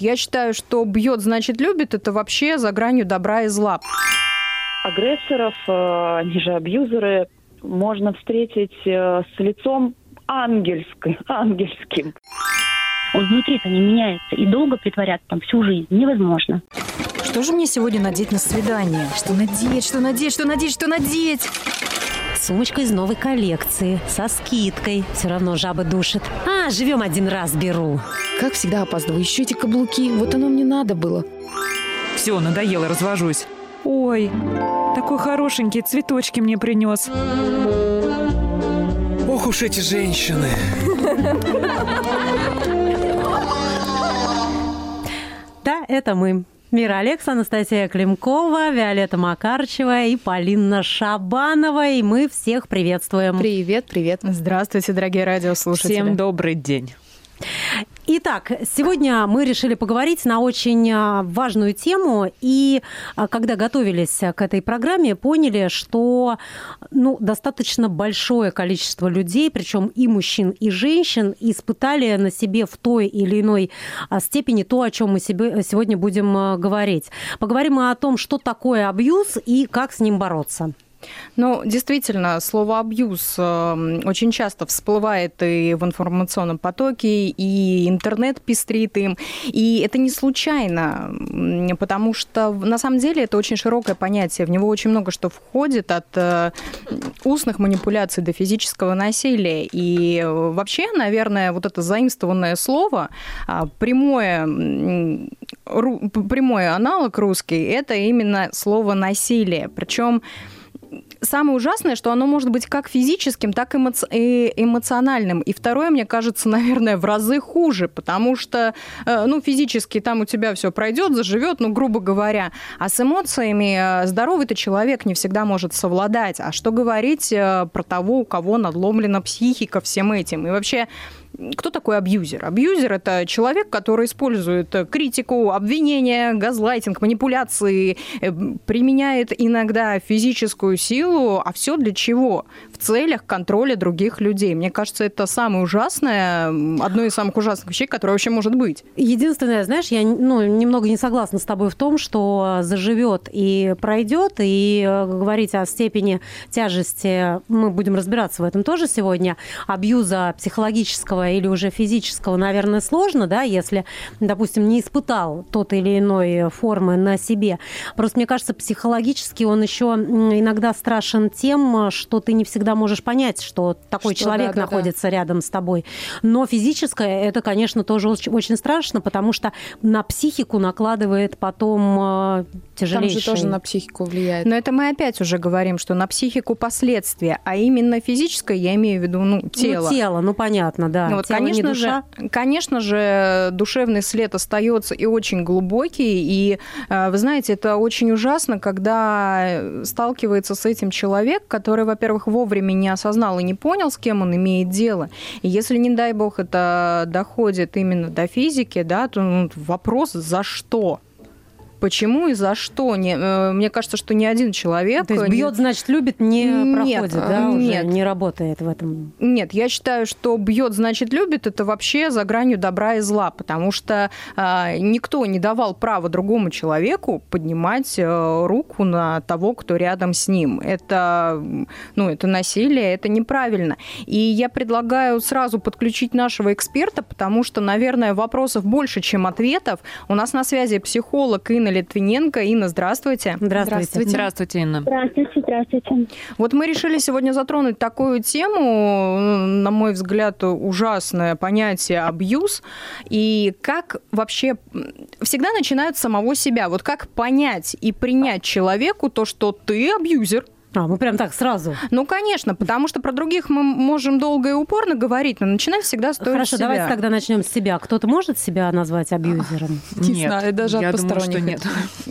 Я считаю, что бьет, значит любит, это вообще за гранью добра и зла. Агрессоров, э, они же абьюзеры, можно встретить э, с лицом ангельским. ангельским. Внутри-то не меняется, и долго притворяться там всю жизнь невозможно. Что же мне сегодня надеть на свидание? Что надеть, что надеть, что надеть, что надеть? Сумочка из новой коллекции, со скидкой. Все равно жаба душит. А, живем один раз, беру. Как всегда опаздываю. Еще эти каблуки. Вот оно мне надо было. Все, надоело, развожусь. Ой, такой хорошенький, цветочки мне принес. Ох уж эти женщины. Да, это мы. Мира Алекс, Анастасия Климкова, Виолетта Макарчева и Полина Шабанова. И мы всех приветствуем. Привет, привет. Здравствуйте, дорогие радиослушатели. Всем добрый день. Итак, сегодня мы решили поговорить на очень а, важную тему. И а, когда готовились к этой программе, поняли, что ну, достаточно большое количество людей, причем и мужчин, и женщин, испытали на себе в той или иной а, степени то, о чем мы себе сегодня будем говорить. Поговорим о том, что такое абьюз и как с ним бороться. Ну, действительно, слово «абьюз» эм, очень часто всплывает и в информационном потоке, и интернет пестрит им. И это не случайно, потому что на самом деле это очень широкое понятие. В него очень много что входит от э, устных манипуляций до физического насилия. И вообще, наверное, вот это заимствованное слово, а, прямое, прямой аналог русский, это именно слово «насилие». Причем самое ужасное, что оно может быть как физическим, так и эмоциональным. И второе, мне кажется, наверное, в разы хуже, потому что, э, ну, физически там у тебя все пройдет, заживет, ну, грубо говоря. А с эмоциями э, здоровый-то человек не всегда может совладать. А что говорить э, про того, у кого надломлена психика всем этим? И вообще, кто такой абьюзер? Абьюзер – это человек, который использует критику, обвинения, газлайтинг, манипуляции, э, применяет иногда физическую силу, а все для чего? Целях контроля других людей. Мне кажется, это самое ужасное, одно из самых ужасных вещей, которое вообще может быть. Единственное, знаешь, я ну, немного не согласна с тобой в том, что заживет и пройдет, и э, говорить о степени тяжести, мы будем разбираться в этом тоже сегодня, абьюза психологического или уже физического, наверное, сложно, да, если, допустим, не испытал тот или иной формы на себе. Просто мне кажется, психологически он еще иногда страшен тем, что ты не всегда всегда можешь понять, что такой что, человек да, находится да. рядом с тобой. Но физическое это, конечно, тоже очень, очень страшно, потому что на психику накладывает потом тяжелейший. Там же тоже на психику влияет. Но это мы опять уже говорим, что на психику последствия, а именно физическое, я имею в виду, ну, тело. Ну, тело, ну, понятно, да. Ну, вот, тело, конечно, же, конечно же, душевный след остается и очень глубокий, и, э, вы знаете, это очень ужасно, когда сталкивается с этим человек, который, во-первых, вовремя не осознал и не понял, с кем он имеет дело. И если, не дай бог, это доходит именно до физики, да, то ну, вопрос, за что? Почему и за что? Не, э, мне кажется, что ни один человек... То есть бьет, значит, любит, не нет, проходит, да, нет. уже не работает в этом? Нет, я считаю, что бьет, значит, любит, это вообще за гранью добра и зла, потому что э, никто не давал права другому человеку поднимать э, руку на того, кто рядом с ним. Это, ну, это насилие, это неправильно. И я предлагаю сразу подключить нашего эксперта, потому что, наверное, вопросов больше, чем ответов. У нас на связи психолог Инна Литвиненко. Инна, здравствуйте. Здравствуйте. Здравствуйте, Инна. Здравствуйте, здравствуйте. Вот мы решили сегодня затронуть такую тему, на мой взгляд, ужасное понятие абьюз. И как вообще всегда начинают с самого себя. Вот как понять и принять человеку то, что ты абьюзер, а, мы прям так сразу. Ну, конечно, потому что про других мы можем долго и упорно говорить, но начинать всегда стоит Хорошо, себя. давайте тогда начнем с себя. Кто-то может себя назвать абьюзером? Не нет, знаю, даже я от думаю, что нет.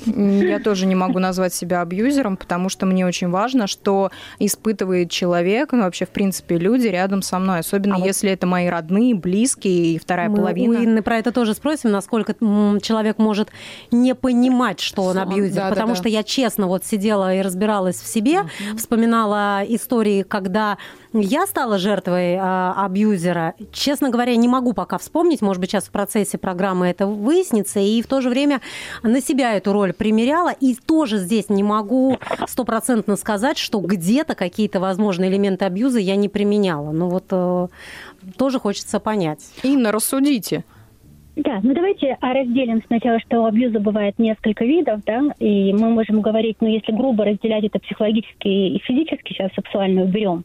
Я тоже не могу назвать себя абьюзером, потому что мне очень важно, что испытывает человек, ну, вообще, в принципе, люди рядом со мной, особенно а если вот... это мои родные, близкие и вторая мы половина. Мы Инны про это тоже спросим, насколько человек может не понимать, что он абьюзер, да, потому да, да. что я честно вот сидела и разбиралась в себе, вспоминала истории, когда я стала жертвой э, абьюзера. Честно говоря, не могу пока вспомнить, может быть, сейчас в процессе программы это выяснится, и в то же время на себя эту роль примеряла, и тоже здесь не могу стопроцентно сказать, что где-то какие-то возможные элементы абьюза я не применяла. Но вот э, тоже хочется понять. Инна, рассудите. Да, ну давайте разделим сначала, что абьюза бывает несколько видов, да, и мы можем говорить, ну если грубо разделять это психологически и физически, сейчас сексуально уберем.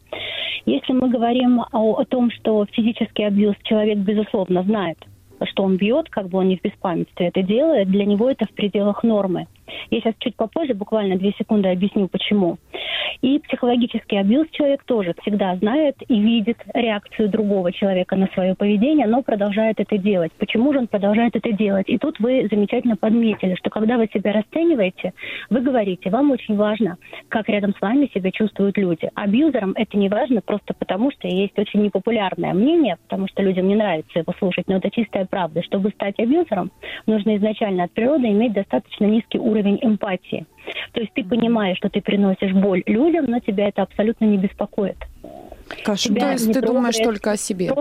Если мы говорим о, о том, что физический абьюз человек, безусловно, знает, что он бьет, как бы он не в беспамятстве это делает, для него это в пределах нормы. Я сейчас чуть попозже, буквально две секунды, объясню, почему. И психологический абьюз человек тоже всегда знает и видит реакцию другого человека на свое поведение, но продолжает это делать. Почему же он продолжает это делать? И тут вы замечательно подметили, что когда вы себя расцениваете, вы говорите, вам очень важно, как рядом с вами себя чувствуют люди. Абьюзерам это не важно просто потому, что есть очень непопулярное мнение, потому что людям не нравится его слушать, но это чистая правда. Чтобы стать абьюзером, нужно изначально от природы иметь достаточно низкий уровень эмпатии. То есть ты понимаешь, что ты приносишь боль людям, но тебя это абсолютно не беспокоит. Каша, то есть ты думаешь только о себе?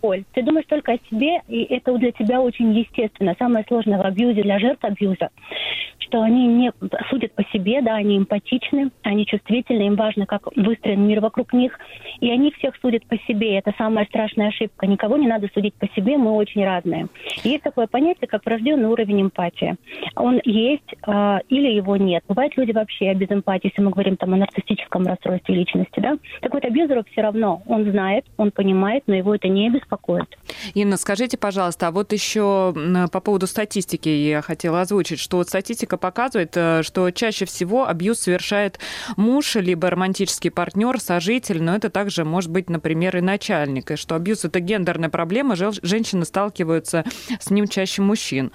Боль. Ты думаешь только о себе, и это для тебя очень естественно. Самое сложное в абьюзе для жертв абьюза, что они не судят по себе, да, они эмпатичны, они чувствительны, им важно, как выстроен мир вокруг них, и они всех судят по себе. Это самая страшная ошибка. Никого не надо судить по себе, мы очень разные. есть такое понятие, как врожденный уровень эмпатии. Он есть э, или его нет. Бывают люди вообще без эмпатии, если мы говорим там о нарциссическом расстройстве личности, да. Так вот, абьюзеру все равно. Он знает, он понимает, но его это не беспокоит. Инна, скажите, пожалуйста, а вот еще по поводу статистики я хотела озвучить, что вот статистика показывает, э, что чаще всего абьюз совершает муж, либо романтический партнер, сожитель, но это также может быть, например, и начальник, и что абьюз это гендерная проблема, женщины сталкиваются с ним чаще мужчин.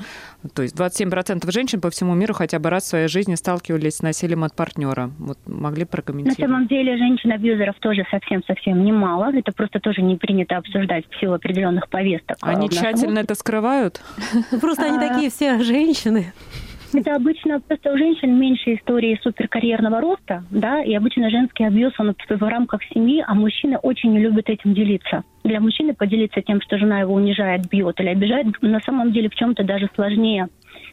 То есть 27% женщин по всему миру хотя бы раз в своей жизни сталкивались с насилием от партнера. Вот могли прокомментировать? На самом деле женщин-абьюзеров тоже совсем-совсем немало. Это просто тоже не принято обсуждать в силу определенных повесток. Они тщательно это скрывают? Просто они такие все женщины. Это обычно просто у женщин меньше истории суперкарьерного роста, да, и обычно женский абьюз, он в рамках семьи, а мужчины очень не любят этим делиться. Для мужчины поделиться тем, что жена его унижает, бьет или обижает, на самом деле в чем-то даже сложнее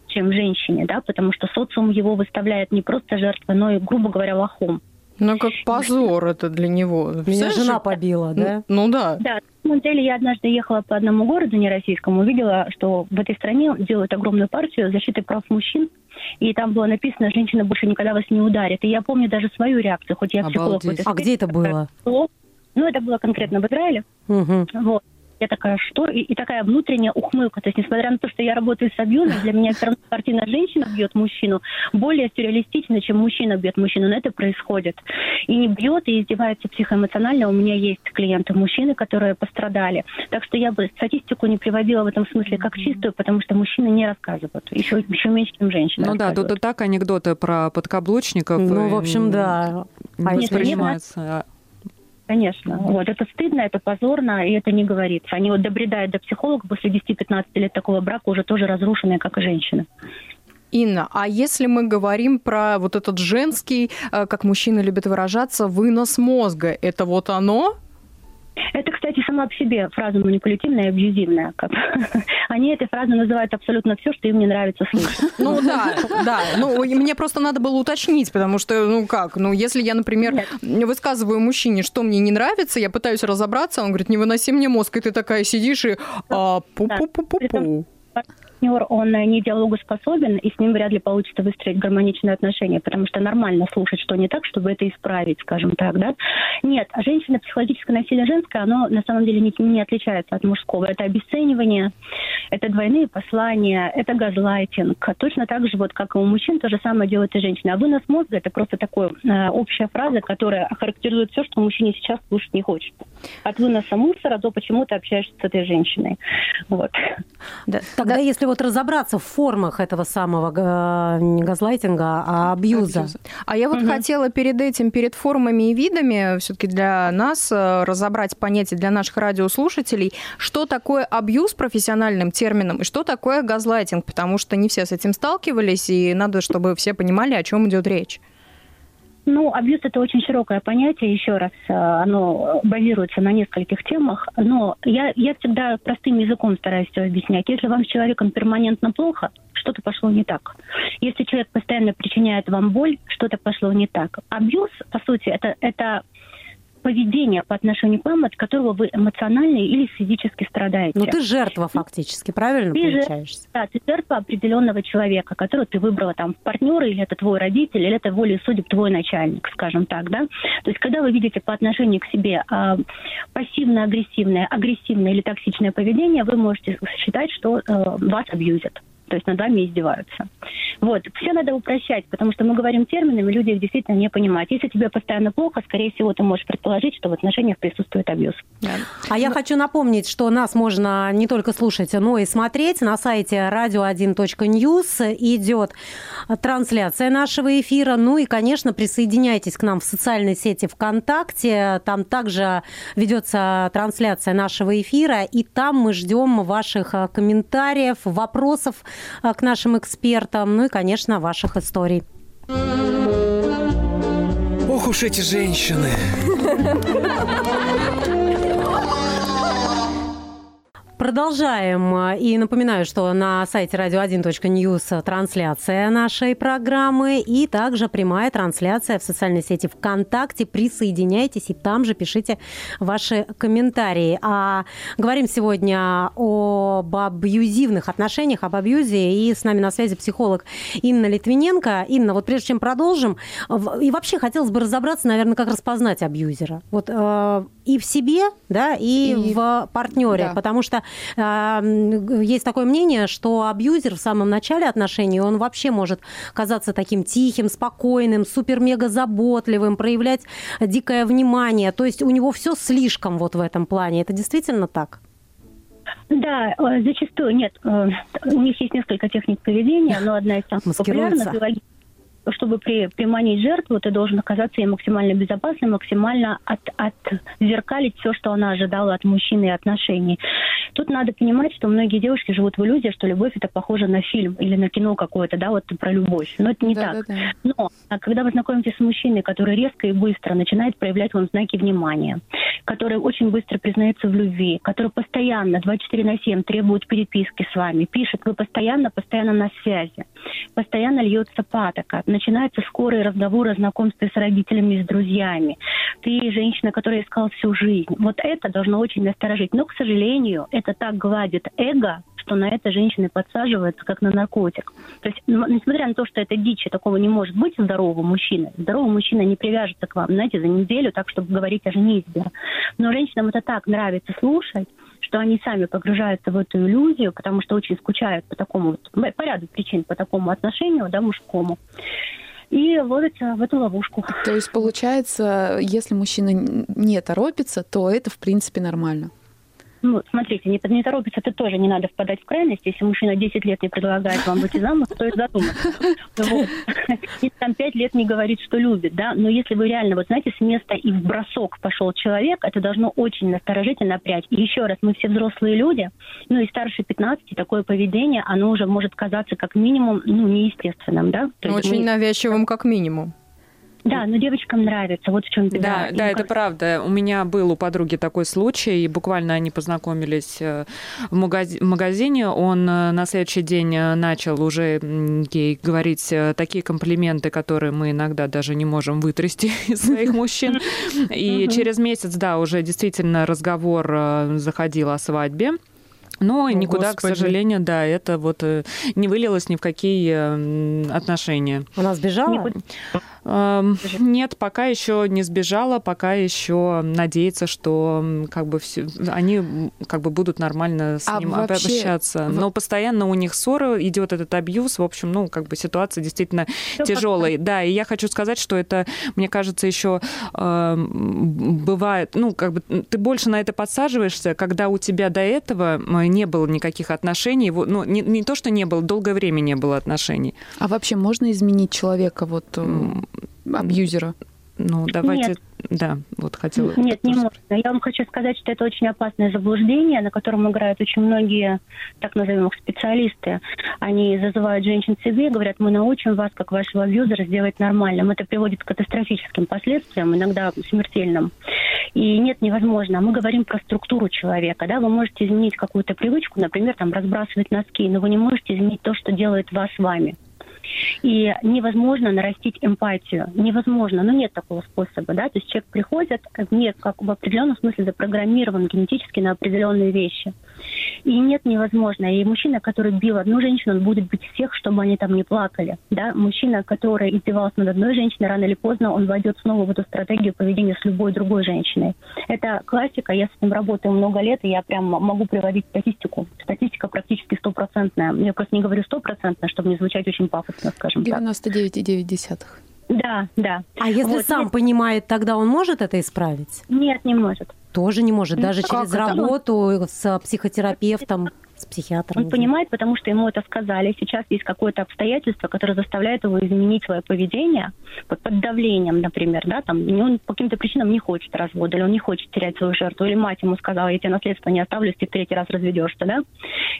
чем женщине, да, потому что социум его выставляет не просто жертвой, но и, грубо говоря, лохом. Ну, как позор это для него. Меня жена побила, да? Ну, ну да. Да, самом деле я однажды ехала по одному городу нероссийскому, увидела, что в этой стране делают огромную партию защиты прав мужчин, и там было написано, женщина больше никогда вас не ударит. И я помню даже свою реакцию, хоть я Обалдеть. психолог. А где это было? Ну, это было конкретно в Израиле. Угу. Вот. Я такая, что? И, и такая внутренняя ухмылка. То есть, несмотря на то, что я работаю с абьюзом, для меня все равно картина женщина бьет мужчину более сюрреалистична, чем мужчина бьет мужчину. Но это происходит. И не бьет, и издевается психоэмоционально. У меня есть клиенты мужчины, которые пострадали. Так что я бы статистику не приводила в этом смысле как чистую, потому что мужчины не рассказывают. Еще, еще меньше, чем женщины. Ну да, тут и так анекдоты про подкаблучников. Ну, в общем, да. Не воспринимаются. Конечно. Вот. Это стыдно, это позорно, и это не говорится. Они вот добредают до психолога после 10-15 лет такого брака, уже тоже разрушенные, как и женщины. Инна, а если мы говорим про вот этот женский, э, как мужчины любят выражаться, вынос мозга, это вот оно? Это, кстати, сама по себе фраза манипулятивная и абьюзивная. Как... Они этой фразой называют абсолютно все, что им не нравится слышать. Ну да, да. Ну, мне просто надо было уточнить, потому что, ну как, ну если я, например, Нет. высказываю мужчине, что мне не нравится, я пытаюсь разобраться, он говорит, не выноси мне мозг, и ты такая сидишь и а, пу-пу-пу-пу-пу партнер, он не диалогоспособен, и с ним вряд ли получится выстроить гармоничные отношения, потому что нормально слушать, что не так, чтобы это исправить, скажем так, да. Нет, а женщина, психологическое насилие женское, оно на самом деле не, не отличается от мужского. Это обесценивание, это двойные послания, это газлайтинг. Точно так же, вот как и у мужчин, то же самое делает и женщина. А вынос мозга – это просто такая э, общая фраза, которая характеризует все, что мужчине сейчас слушать не хочет. От выноса мусора до почему ты общаешься с этой женщиной. Вот. Да, тогда, да. если вот разобраться в формах этого самого э, не газлайтинга, а абьюза. А я вот угу. хотела перед этим, перед формами и видами, все-таки для нас э, разобрать понятие для наших радиослушателей, что такое абьюз профессиональным термином и что такое газлайтинг, потому что не все с этим сталкивались, и надо, чтобы все понимали, о чем идет речь. Ну, абьюз это очень широкое понятие, еще раз, э, оно базируется на нескольких темах, но я, я всегда простым языком стараюсь все объяснять. Если вам с человеком перманентно плохо, что-то пошло не так. Если человек постоянно причиняет вам боль, что-то пошло не так. Абьюз, по сути, это, это поведение по отношению к вам, от которого вы эмоционально или физически страдаете. Ну, ты жертва фактически, правильно ты получаешься? Жертва, да, ты жертва определенного человека, которого ты выбрала там в партнеры, или это твой родитель, или это волей судеб твой начальник, скажем так, да. То есть, когда вы видите по отношению к себе э, пассивно-агрессивное, агрессивное или токсичное поведение, вы можете считать, что э, вас абьюзят то есть над вами издеваются. Вот. Все надо упрощать, потому что мы говорим терминами, люди их действительно не понимают. Если тебе постоянно плохо, скорее всего, ты можешь предположить, что в отношениях присутствует абьюз. Да. А я хочу напомнить, что нас можно не только слушать, но и смотреть. На сайте radio1.news идет трансляция нашего эфира. Ну и, конечно, присоединяйтесь к нам в социальной сети ВКонтакте. Там также ведется трансляция нашего эфира, и там мы ждем ваших э, комментариев, вопросов к нашим экспертам, ну и, конечно, ваших историй. Ох уж эти женщины! Продолжаем. И напоминаю, что на сайте radio1.news трансляция нашей программы и также прямая трансляция в социальной сети ВКонтакте. Присоединяйтесь и там же пишите ваши комментарии. А говорим сегодня об абьюзивных отношениях, об абьюзе. И с нами на связи психолог Инна Литвиненко. Инна, вот прежде чем продолжим, и вообще хотелось бы разобраться, наверное, как распознать абьюзера. Вот э, и в себе, да, и, и... в партнере, да. потому что э, есть такое мнение, что абьюзер в самом начале отношений, он вообще может казаться таким тихим, спокойным, супер-мега заботливым, проявлять дикое внимание, то есть у него все слишком вот в этом плане. Это действительно так? Да, э, зачастую нет. Э, у них есть несколько техник поведения, но одна из самых популярных чтобы при, приманить жертву, ты должен оказаться ей максимально безопасным, максимально от, отзеркалить все, что она ожидала от мужчины и отношений. Тут надо понимать, что многие девушки живут в иллюзии, что любовь это похоже на фильм или на кино какое-то, да, вот про любовь. Но это не да, так. Да, да. Но а когда вы знакомитесь с мужчиной, который резко и быстро начинает проявлять вам знаки внимания, который очень быстро признается в любви, который постоянно 24 на 7 требует переписки с вами, пишет, вы постоянно, постоянно на связи, постоянно льется патока, начинаются скорые разговоры о знакомстве с родителями с друзьями. Ты женщина, которая искала всю жизнь. Вот это должно очень насторожить. Но, к сожалению, это так гладит эго, что на это женщины подсаживаются как на наркотик. То есть, несмотря на то, что это дичь, такого не может быть здорового мужчины. Здоровый мужчина не привяжется к вам, знаете, за неделю так, чтобы говорить о женитьбе. Но женщинам это так нравится слушать, что они сами погружаются в эту иллюзию, потому что очень скучают по такому, вот, по ряду причин, по такому отношению, да, мужскому и ловятся в эту ловушку. То есть, получается, если мужчина не торопится, то это, в принципе, нормально? Ну, смотрите, не, не торопиться, это тоже не надо впадать в крайность. Если мужчина 10 лет не предлагает вам выйти замуж, стоит задуматься. Вот. И там 5 лет не говорит, что любит, да. Но если вы реально, вот знаете, с места и в бросок пошел человек, это должно очень насторожить и напрячь. И еще раз, мы все взрослые люди, ну и старше 15, такое поведение, оно уже может казаться как минимум, ну, неестественным, да. То очень мы... навязчивым как минимум. Да, но девочкам нравится, вот в чем беда. Да, да, это правда. У меня был у подруги такой случай, и буквально они познакомились э, в магазине. Он э, на следующий день э, начал уже ей говорить такие комплименты, которые мы иногда даже не можем вытрясти из своих мужчин. И через месяц, да, уже действительно разговор заходил о свадьбе. Но О, никуда, Господи. к сожалению, да, это вот не вылилось ни в какие отношения. Она сбежала? Эм, нет, пока еще не сбежала, пока еще надеется, что как бы все, они как бы будут нормально с а ним вообще... общаться. Но постоянно у них ссоры, идет этот абьюз. В общем, ну, как бы ситуация действительно тяжелая. Да, и я хочу сказать, что это, мне кажется, еще э, бывает, ну, как бы ты больше на это подсаживаешься, когда у тебя до этого не было никаких отношений. Ну, не, не то, что не было, долгое время не было отношений. А вообще можно изменить человека вот абьюзера? Ну, давайте... Нет. Да, вот хотела... Нет, не можно. Я вам хочу сказать, что это очень опасное заблуждение, на котором играют очень многие, так назовем их, специалисты. Они зазывают женщин к себе и говорят, мы научим вас, как вашего абьюзера, сделать нормальным. Это приводит к катастрофическим последствиям, иногда смертельным. И нет, невозможно. Мы говорим про структуру человека. Да? Вы можете изменить какую-то привычку, например, там, разбрасывать носки, но вы не можете изменить то, что делает вас вами. И невозможно нарастить эмпатию. Невозможно. Ну, нет такого способа, да. То есть человек приходит, нет, как в определенном смысле запрограммирован генетически на определенные вещи. И нет, невозможно. И мужчина, который бил одну женщину, он будет бить всех, чтобы они там не плакали. Да? Мужчина, который издевался над одной женщиной, рано или поздно он войдет снова в эту стратегию поведения с любой другой женщиной. Это классика, я с этим работаю много лет, и я прям могу приводить статистику. Статистика практически стопроцентная. Я просто не говорю стопроцентная, чтобы не звучать очень пафосно, скажем так. 99,9. Да, да. А если Вот, сам нет. понимает, тогда он может это исправить? Нет, не может. Тоже не может, даже как через это? работу с психотерапевтом, с психиатром. Он понимает, потому что ему это сказали. Сейчас есть какое-то обстоятельство, которое заставляет его изменить свое поведение под, под давлением, например, да, там, он по каким-то причинам не хочет развода, или он не хочет терять свою жертву, или мать ему сказала, я тебе наследство не оставлю, если ты в третий раз разведешься, да.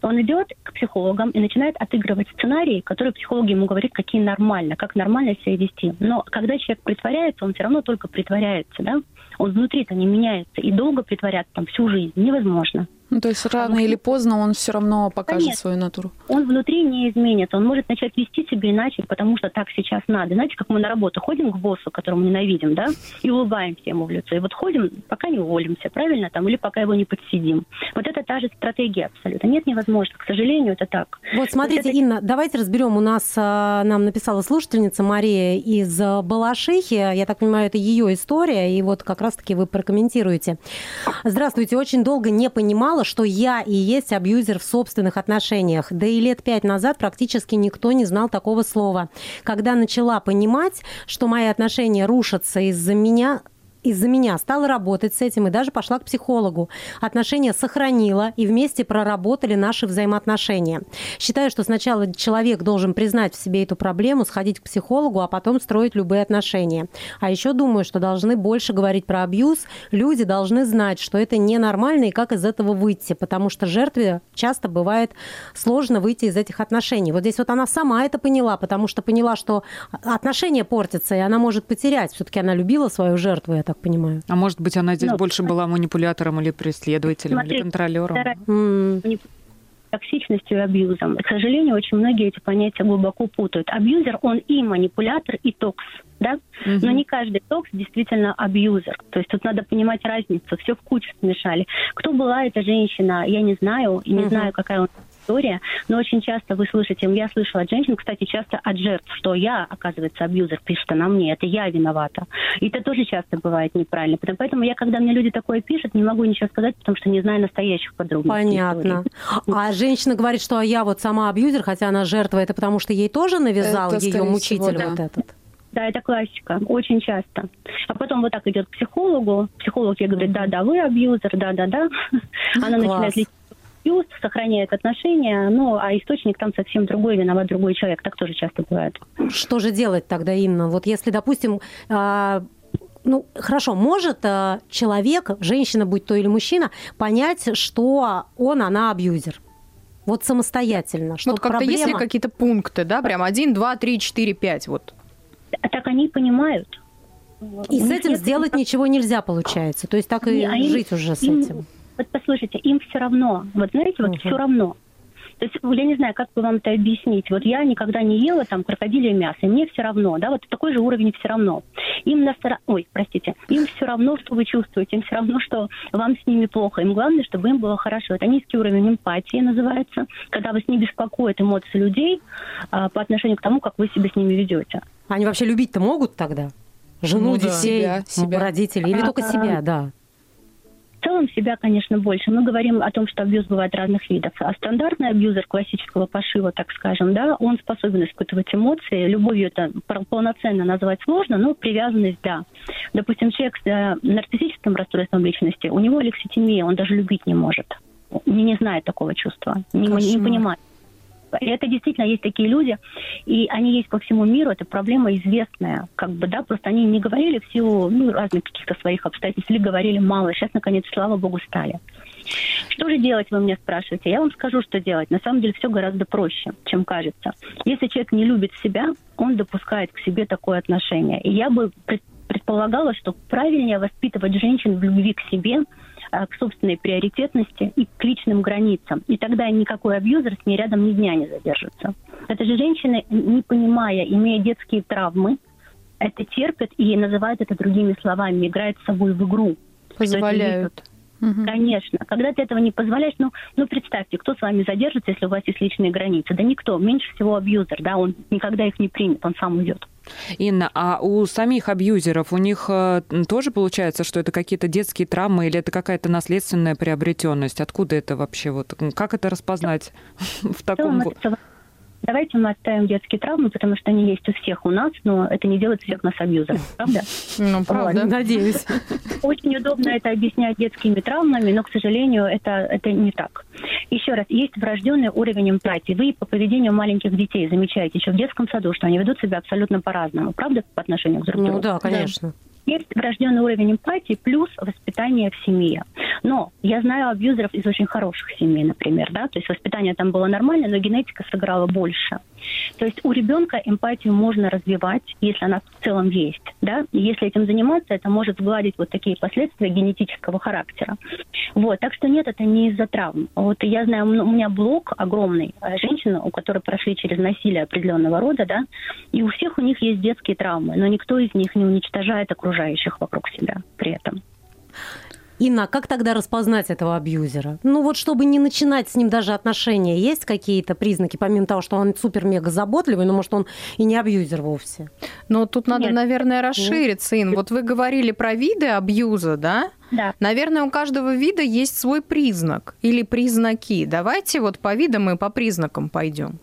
Он идет к психологам и начинает отыгрывать сценарии, которые психологи ему говорят, какие нормально, как нормально себя вести. Но когда человек притворяется, он все равно только притворяется, да. Он внутри-то не меняется, и долго притворяться там всю жизнь невозможно. Ну, то есть рано или поздно он все равно покажет Конечно. свою натуру. он внутри не изменится. Он может начать вести себя иначе, потому что так сейчас надо. Знаете, как мы на работу ходим к боссу, которого ненавидим, да, и улыбаемся ему в лицо. И вот ходим, пока не уволимся, правильно, там, или пока его не подсидим. Вот это та же стратегия абсолютно. Нет, невозможно. К сожалению, это так. Вот смотрите, это- Инна, давайте разберем. У нас а, нам написала слушательница Мария из а, Балашихи. Я так понимаю, это ее история, и вот как раз-таки вы прокомментируете. Здравствуйте. Очень долго не понимала, что я и есть абьюзер в собственных отношениях. Да и лет пять назад практически никто не знал такого слова. Когда начала понимать, что мои отношения рушатся из-за меня, из-за меня стала работать с этим и даже пошла к психологу. Отношения сохранила и вместе проработали наши взаимоотношения. Считаю, что сначала человек должен признать в себе эту проблему, сходить к психологу, а потом строить любые отношения. А еще думаю, что должны больше говорить про абьюз. Люди должны знать, что это ненормально и как из этого выйти, потому что жертве часто бывает сложно выйти из этих отношений. Вот здесь вот она сама это поняла, потому что поняла, что отношения портятся, и она может потерять. Все-таки она любила свою жертву, я так понимаю. А может быть, она здесь Ну, больше была манипулятором или преследователем, или Смотрите, контролером? токсичностью и абьюзом. К сожалению, очень многие эти понятия глубоко путают. Абьюзер, он и манипулятор, и токс. Да? Но не каждый токс действительно абьюзер. То есть тут надо понимать разницу. Все в кучу смешали. Кто была эта женщина, я не знаю. И не Мгм. знаю, какая у история. Но очень часто вы слышите, я слышала от женщин, кстати, часто от жертв, что я, оказывается, абьюзер, пишет она мне, это я виновата. И это тоже часто бывает неправильно. Потому- Поэтому я, когда мне люди такое пишут, не могу ничего сказать, потому что не знаю настоящих подробностей. Понятно. истории. А женщина говорит, что я вот сама абьюзер, хотя она жертва, это потому что ей тоже навязал Это, ее мучитель всего, да. вот этот? Да, это классика, очень часто. А потом вот так идет к психологу, психолог ей говорит, да-да, вы абьюзер, да-да-да. Она Класс. начинает лечить абьюз, сохраняет отношения, ну, а источник там совсем другой, виноват другой человек. Так тоже часто бывает. Что же делать тогда, Инна? Вот если, допустим, а, ну, хорошо, может а, человек, женщина, будь то или мужчина, понять, что он, она абьюзер? Вот самостоятельно. Что Вот как-то есть ли проблема- какие-то пункты, да, прям один, два, три, четыре, пять, вот. Так они и понимают. И с этим сделать ничего нельзя, получается. То есть так и жить уже с им- этим. Вот послушайте, им все равно. Вот знаете, вот Мгм. все равно. То есть я не знаю, как бы вам это объяснить. Вот я никогда не ела там крокодилье мясо, и мне все равно, да, вот такой же уровень все равно. Им на стора- ой, простите, им все равно, что вы чувствуете, им все равно, что вам с ними плохо. Им главное, чтобы им было хорошо. Это низкий уровень эмпатии называется, когда вас не беспокоят эмоции людей а, по отношению к тому, как вы себя с ними ведете. Они вообще любить-то могут тогда? Жену, Ну да. детей, Себя, себя. родителей? Или А, только себя, да? В целом себя, конечно, больше. Мы говорим о том, что абьюз бывает разных видов. А стандартный абьюзер классического пошива, так скажем, да, он способен испытывать эмоции. Любовью это пол- полноценно назвать сложно, но привязанность, да. Допустим, человек с э, нарциссическим расстройством личности, у него алекситимия, он даже любить не может. Не, не знает такого чувства, не, не понимает. Это действительно есть такие люди, и они есть по всему миру, это проблема известная, как бы, да, просто они не говорили в силу ну, разных каких-то своих обстоятельств, или говорили мало, сейчас, наконец, слава богу, стали. Что же делать, вы меня спрашиваете? Я вам скажу, что делать. На самом деле все гораздо проще, чем кажется. Если человек не любит себя, он допускает к себе такое отношение. И я бы предполагала, что правильнее воспитывать женщин в любви к себе, к собственной приоритетности и к личным границам. И тогда никакой абьюзер с ней рядом ни дня не задержится. Это же женщины, не понимая, имея детские травмы, это терпят и называют это другими словами, играют с собой в игру. Позволяют. Угу. Конечно. Когда ты этого не позволяешь, ну, ну, представьте, кто с вами задержится, если у вас есть личные границы? Да никто. Меньше всего абьюзер, да, он никогда их не примет, он сам уйдет. Инна, а у самих абьюзеров, у них э, тоже получается, что это какие-то детские травмы или это какая-то наследственная приобретенность? Откуда это вообще? Вот, как это распознать в таком... Давайте мы оставим детские травмы, потому что они есть у всех у нас, но это не делает всех нас абьюзеров, правда? Ну, правда. Вот. Надеюсь. Очень удобно это объяснять детскими травмами, но, к сожалению, это, это не так. Еще раз, есть врожденный уровень эмпатии. Вы по поведению маленьких детей замечаете еще в детском саду, что они ведут себя абсолютно по-разному, правда, по отношению к друг другу? Ну да, конечно. Да. Есть врожденный уровень эмпатии плюс воспитание в семье. Но я знаю абьюзеров из очень хороших семей, например, да, то есть воспитание там было нормально, но генетика сыграла больше. То есть у ребенка эмпатию можно развивать, если она в целом есть, да, если этим заниматься, это может сгладить вот такие последствия генетического характера. Вот, так что нет, это не из-за травм. Вот я знаю, у меня блог огромный, э, женщин, у которых прошли через насилие определенного рода, да, и у всех у них есть детские травмы, но никто из них не уничтожает окружающих вокруг себя при этом. Инна, как тогда распознать этого абьюзера? Ну вот, чтобы не начинать с ним даже отношения, есть какие-то признаки, помимо того, что он супер-мега заботливый, но может он и не абьюзер вовсе? Ну тут надо, Нет. наверное, расшириться, Ин. Вот вы говорили про виды абьюза, да? Да. Наверное, у каждого вида есть свой признак или признаки. Давайте вот по видам и по признакам пойдем.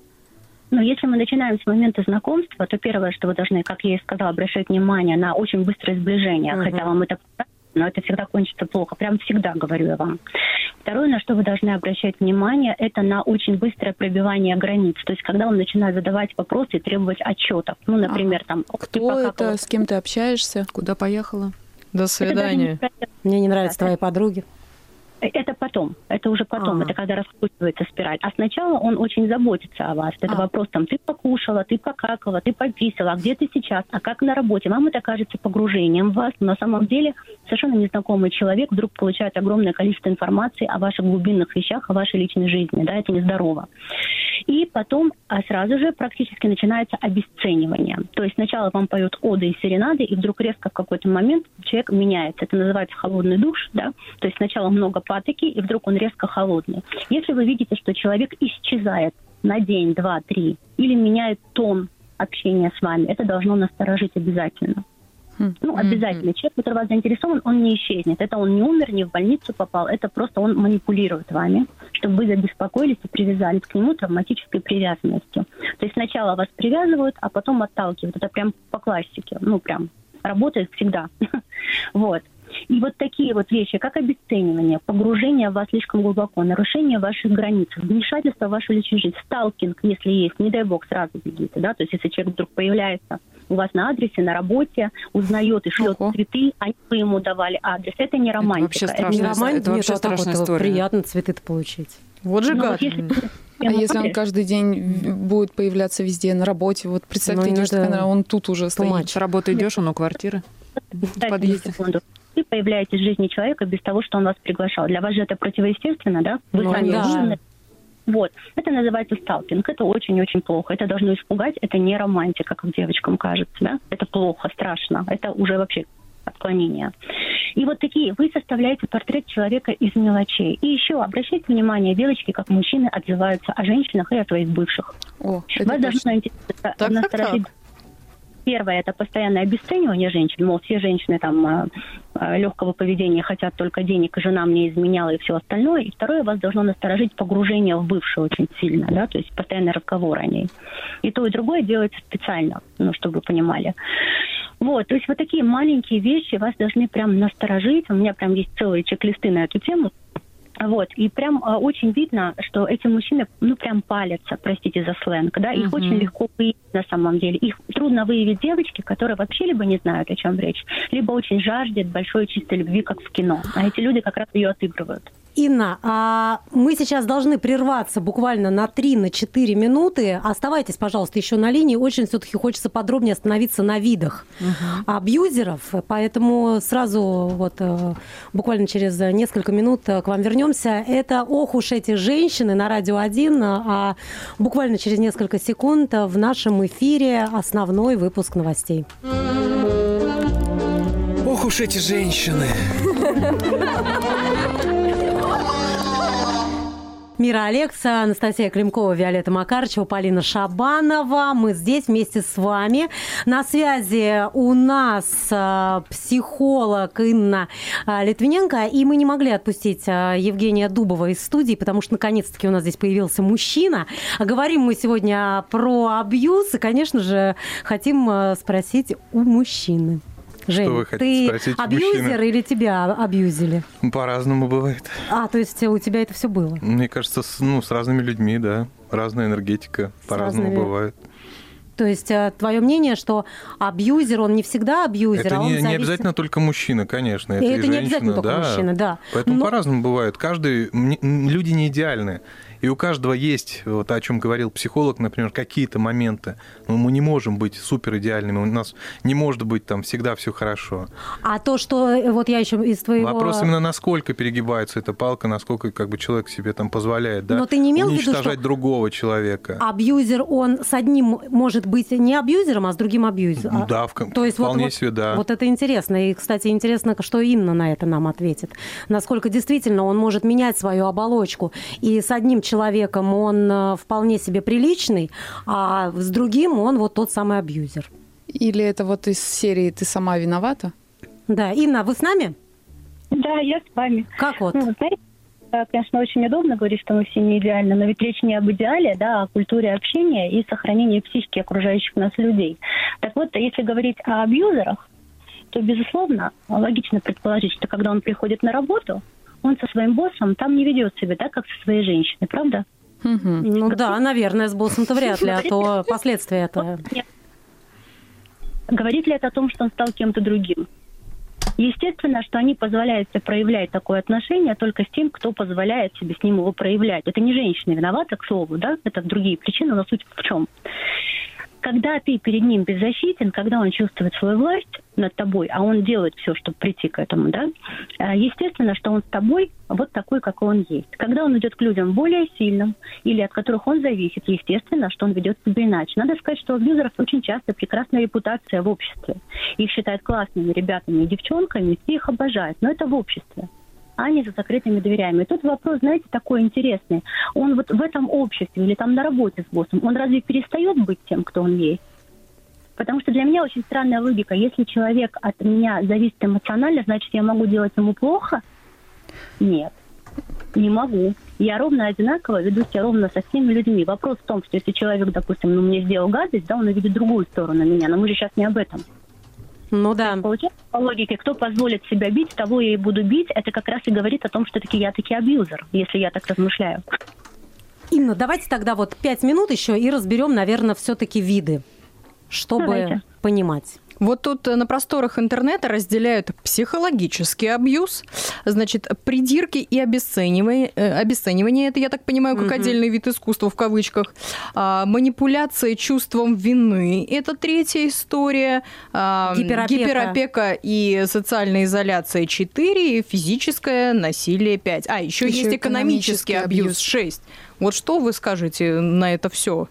Ну, если мы начинаем с момента знакомства, то первое, что вы должны, как я и сказала, обращать внимание на очень быстрое сближение, угу. хотя вам это но это всегда кончится плохо. Прям всегда говорю я вам. Второе, на что вы должны обращать внимание, это на очень быстрое пробивание границ. То есть, когда он начинает задавать вопросы и требовать отчетов. Ну, например, там... Кто это, с кем ты общаешься, куда поехала? До свидания. Мне не нравятся твои подруги. Это потом, это уже потом, а. это когда раскручивается спираль. А сначала он очень заботится о вас. Это а. вопрос там, ты покушала, ты покакала, ты пописала, а где ты сейчас, а как на работе. Вам это кажется погружением в вас, но на самом деле совершенно незнакомый человек вдруг получает огромное количество информации о ваших глубинных вещах, о вашей личной жизни. Да, это нездорово. И потом а сразу же практически начинается обесценивание. То есть сначала вам поют оды и серенады, и вдруг резко в какой-то момент человек меняется. Это называется холодный душ, да. То есть сначала много патоки, и вдруг он резко холодный. Если вы видите, что человек исчезает на день, два, три, или меняет тон общения с вами, это должно насторожить обязательно. Хм. Ну, обязательно. Человек, который вас заинтересован, он не исчезнет. Это он не умер, не в больницу попал. Это просто он манипулирует вами, чтобы вы забеспокоились и привязались к нему травматической привязанностью. То есть сначала вас привязывают, а потом отталкивают. Это прям по классике. Ну, прям работает всегда. вот. И вот такие вот вещи, как обесценивание, погружение в вас слишком глубоко, нарушение ваших границ, вмешательство в вашу личную жизнь, сталкинг, если есть, не дай бог, сразу бегите, да, то есть если человек вдруг появляется у вас на адресе, на работе, узнает и шлет Ого. цветы, а вы ему давали адрес. Это не романтика. Это вообще страшная, это не романтика, это вообще Нет, страшная вот история. Приятно цветы-то получить. Вот же ну, гад. Вот а если он каждый день будет появляться везде на работе, вот представь, ну, ты идешь, да. он тут уже стоит. С работы идешь, он у квартиры. В подъезде. Секунду появляетесь в жизни человека без того, что он вас приглашал. Для вас же это противоестественно, да? Вы ну, сами да. Вот. Это называется сталкинг. Это очень-очень плохо. Это должно испугать. Это не романтика, как девочкам кажется. Да? Это плохо, страшно. Это уже вообще отклонение. И вот такие, вы составляете портрет человека из мелочей. И еще обращайте внимание, девочки, как мужчины отзываются о женщинах и о своих бывших. О, Вас должно интересовать, так, так, так. Первое – это постоянное обесценивание женщин, мол, все женщины там а, а, легкого поведения хотят только денег, и жена мне изменяла и все остальное. И второе, вас должно насторожить погружение в бывшую очень сильно, да, то есть постоянный разговор о ней. И то, и другое делается специально, ну, чтобы вы понимали. Вот, то есть вот такие маленькие вещи вас должны прям насторожить. У меня прям есть целые чек-листы на эту тему. Вот, и прям э, очень видно, что эти мужчины, ну, прям палятся, простите за сленг, да, их Мгм. очень легко выявить на самом деле. Их трудно выявить девочки, которые вообще либо не знают, о чем речь, либо очень жаждет большой чистой любви, как в кино. А эти люди как раз ее отыгрывают. Инна, а мы сейчас должны прерваться буквально на 3-4 минуты. Оставайтесь, пожалуйста, еще на линии. Очень все-таки хочется подробнее остановиться на видах абьюзеров. Поэтому сразу вот э, буквально через несколько минут э, к вам вернемся. Это «Ох уж эти женщины» на Радио 1. А буквально через несколько секунд в нашем эфире основной выпуск новостей. Ох уж эти женщины. Мира Алекса, Анастасия Климкова, Виолетта Макарчева, Полина Шабанова. Мы здесь вместе с вами. На связи у нас э, психолог Инна э, Литвиненко. И мы не могли отпустить э, Евгения Дубова из студии, потому что наконец-таки у нас здесь появился мужчина. Говорим мы сегодня про абьюз. И, конечно же, хотим э, спросить у мужчины. Жень, вы хотите ты спросить абьюзер мужчины? или тебя абьюзили? По-разному бывает. А, то есть у тебя это все было? Мне кажется, с, ну, с разными людьми, да. Разная энергетика. По-разному разными. бывает. То есть твое мнение, что абьюзер, он не всегда абьюзер, Это а он не, не зависит- обязательно только мужчина, конечно. Это, И и это не обязательно женщина, только да. мужчина, да. Поэтому Но- по-разному бывает. Каждый... Люди не идеальны. И у каждого есть, вот о чем говорил психолог, например, какие-то моменты. Но мы не можем быть супер идеальными. У нас не может быть там всегда все хорошо. А то, что э, вот я еще из твоего... Вопрос именно насколько перегибается эта палка, насколько как бы человек себе там позволяет, да, Но ты не имел в виду, уничтожать что- другого человека. Абьюзер, он с одним может быть не абьюзером, а с другим абьюзером. Ну да, в То есть вполне вот, себе, да. Вот это интересно. И, кстати, интересно, что Инна на это нам ответит. Насколько действительно он может менять свою оболочку. И с одним человеком он э, вполне себе приличный, а с другим он вот тот самый абьюзер. Или это вот из серии «Ты сама виновата»? Да, Инна, вы с нами? Да, я с вами. Как вот? Ну, знаете, конечно, очень удобно говорить, что мы все не идеальны, но ведь речь не об идеале, да, а о культуре общения и сохранении психики окружающих нас людей. Так вот, если говорить о абьюзерах, то, безусловно, логично предположить, что когда он приходит на работу, он со своим боссом там не ведет себя так, как со своей женщиной, правда? Мгм. Ну да, наверное, с боссом-то вряд ли, а то последствия это... Говорит ли это о том, что он стал кем-то другим? Естественно, что они позволяют себе проявлять такое отношение только с тем, кто позволяет себе с ним его проявлять. Это не женщина виновата, к слову, да, это другие причины, но суть в чем? Когда ты перед ним беззащитен, когда он чувствует свою власть над тобой, а он делает все, чтобы прийти к этому, да, э, естественно, что он с тобой вот такой, какой он есть. Когда он идет к людям более сильным или от которых он зависит, естественно, что он ведет себя иначе. Надо сказать, что у абьюзеров очень часто прекрасная репутация в обществе. Их считают классными ребятами и девчонками, все их обожают, но это в обществе а не за закрытыми дверями. И тут вопрос, знаете, такой интересный. Он вот в этом обществе или там на работе с боссом, он разве перестает быть тем, кто он есть? Потому что для меня очень странная логика. Если человек от меня зависит эмоционально, значит, я могу делать ему плохо? Нет. Не могу. Я ровно одинаково веду себя ровно со всеми людьми. Вопрос в том, что если человек, допустим, ну, мне сделал гадость, да, он увидит другую сторону меня. Но мы же сейчас не об этом. Ну да. Получается, по логике, кто позволит себя бить, того я и буду бить. Это как раз и говорит о том, что таки я таки абьюзер, если я так размышляю. Инна, давайте тогда вот пять минут еще и разберем, наверное, все-таки виды, чтобы Давайте. понимать. Вот тут на просторах интернета разделяют психологический абьюз, значит, придирки и обесценивание. э, обесценивание это, я так понимаю, как Мгм. отдельный вид искусства в кавычках. А, манипуляция чувством вины – это третья история. А, Гиперопека. гиперопека и социальная изоляция – 4, и физическое насилие – 5. А, еще, Еще есть экономический экономический абьюз абьюз. – 6. Вот что вы скажете на это все?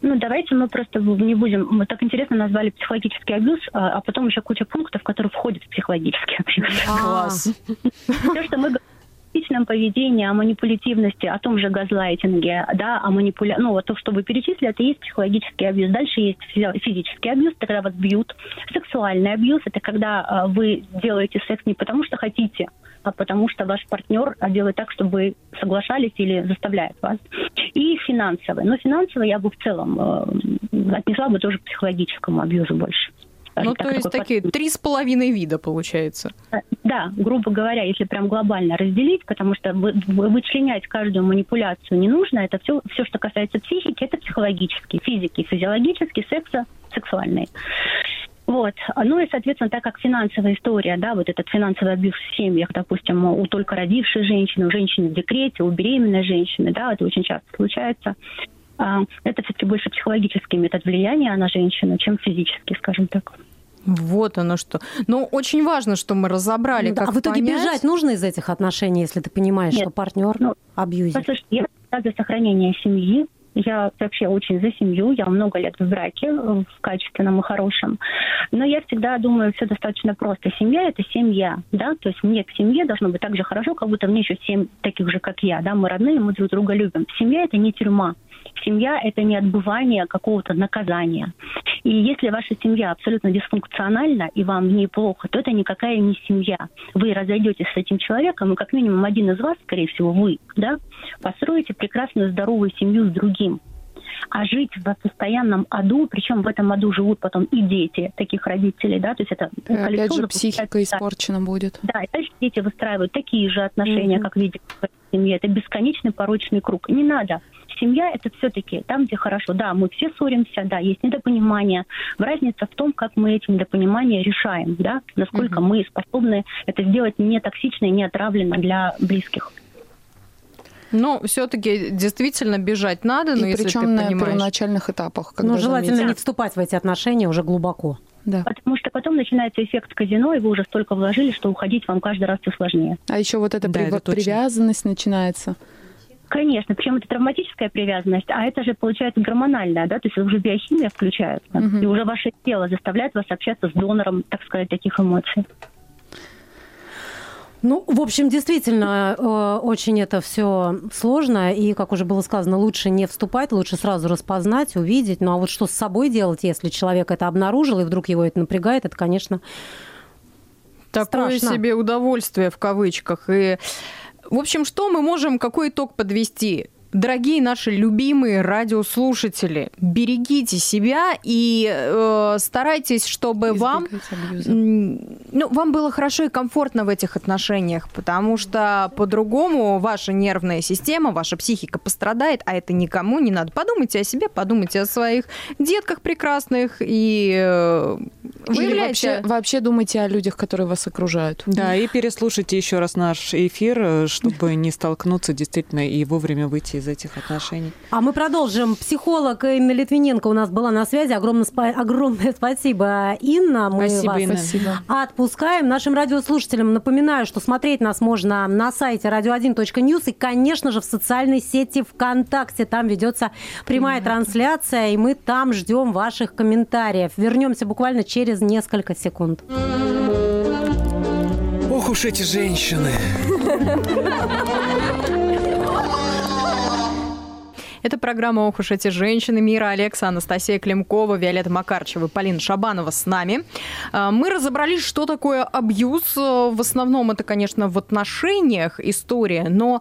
Ну, давайте мы просто не будем... Мы так интересно назвали психологический абьюз, а а потом еще куча пунктов, которые входят в психологический абьюз. Класс. Все, что мы говорим о личном поведении, о манипулятивности, о том же газлайтинге, да, о манипуля... Ну, вот то, что вы перечислили, это есть психологический абьюз. Дальше есть физи- физический абьюз, это когда вас бьют. Сексуальный абьюз, это когда а, вы делаете секс не потому, что хотите, а потому что ваш партнер а, делает так, чтобы вы соглашались или заставляет вас. И финансовый. Но финансовый я бы в целом э, отнесла бы тоже к психологическому абьюзу больше. Ну, так, то есть такие три с половиной вида получается. Да, грубо говоря, если прям глобально разделить, потому что вы- вы- вычленять каждую манипуляцию не нужно, это все, все, что касается психики, это психологические, физики, физиологические, секса, сексуальные. Вот. Ну и, соответственно, так как финансовая история, да, вот этот финансовый абьюз в семьях, допустим, у только родившей женщины, у женщины в декрете, у беременной женщины, да, это очень часто случается. А, Это все-таки больше психологический метод влияния на женщину, чем физический, скажем так. Вот оно что. Но очень важно, что мы разобрали, Ну да, как а в итоге понять. бежать нужно из этих отношений, если ты понимаешь, Нет. что партнер Ну, абьюзит? Послушайте, я за сохранение семьи. Я вообще очень за семью. Я много лет в браке, в качественном и хорошем. Но я всегда думаю, все достаточно просто. Семья – это семья, да? То есть мне к семье должно быть так же хорошо, как будто мне еще семь таких же, как я, да? Мы родные, мы друг друга любим. Семья – это не тюрьма. Семья – это не отбывание какого-то наказания. И если ваша семья абсолютно дисфункциональна, и вам в ней плохо, то это никакая не семья. Вы разойдетесь с этим человеком, и как минимум один из вас, скорее всего, вы, да, построите прекрасную здоровую семью с другим. А жить в постоянном аду, причем в этом аду живут потом и дети таких родителей, да, то есть это И Опять колесо же, психика да. испорчена будет. Да, и дальше дети выстраивают такие же отношения, Мгм. как видят в семье. Это бесконечный порочный круг. Не надо. Семья – это все-таки там, где хорошо. Да, мы все ссоримся, да, есть недопонимание. Разница в том, как мы эти недопонимания решаем, да, насколько мы способны это сделать не токсично и не отравленно для близких. Но все-таки действительно бежать надо, но И если причем ты на понимаешь. первоначальных этапах. когда Ну, желательно заметили. не вступать в эти отношения уже глубоко. Да. Потому что потом начинается эффект казино, и вы уже столько вложили, что уходить вам каждый раз все сложнее. А еще вот эта Да, прив- привязанность начинается. Конечно, причем это травматическая привязанность, а это же получается гормональная, да, то есть уже биохимия включается, Мгм. и уже ваше тело заставляет вас общаться с донором, так сказать, таких эмоций. Ну, в общем, действительно, э, очень это все сложно, и, как уже было сказано, лучше не вступать, лучше сразу распознать, увидеть. Ну, а вот что с собой делать, если человек это обнаружил, и вдруг его это напрягает, это, конечно, Такое Страшно. себе удовольствие в кавычках. И, в общем, что мы можем, какой итог подвести? Дорогие наши любимые радиослушатели, берегите себя и э, старайтесь, чтобы вам абьюза. Ну, вам было хорошо и комфортно в этих отношениях, потому что по-другому ваша нервная система, ваша психика пострадает, а это никому не надо. Подумайте о себе, подумайте о своих детках прекрасных и э, Или выявляйте... вообще, вообще думайте о людях, которые вас окружают. Да, и переслушайте еще раз наш эфир, э, чтобы не столкнуться действительно и вовремя выйти из этих отношений. А мы продолжим. Психолог Инна Литвиненко у нас была на связи. Огромное, спа- огромное спасибо, Инна. Мы Спасибо, вас Инна. Спасибо. отпускаем. Нашим радиослушателям напоминаю, что смотреть нас можно на сайте radio1.news и, конечно же, в социальной сети ВКонтакте. Там ведется прямая трансляция, и мы там ждем ваших комментариев. Вернемся буквально через несколько секунд. Ох уж эти женщины. Это программа «Ох уж эти женщины» Мира Алекса, Анастасия Климкова, Виолетта Макарчева Полина Шабанова с нами. А, Мы разобрались, что такое абьюз. Э, В основном это, конечно, в отношениях история. Но,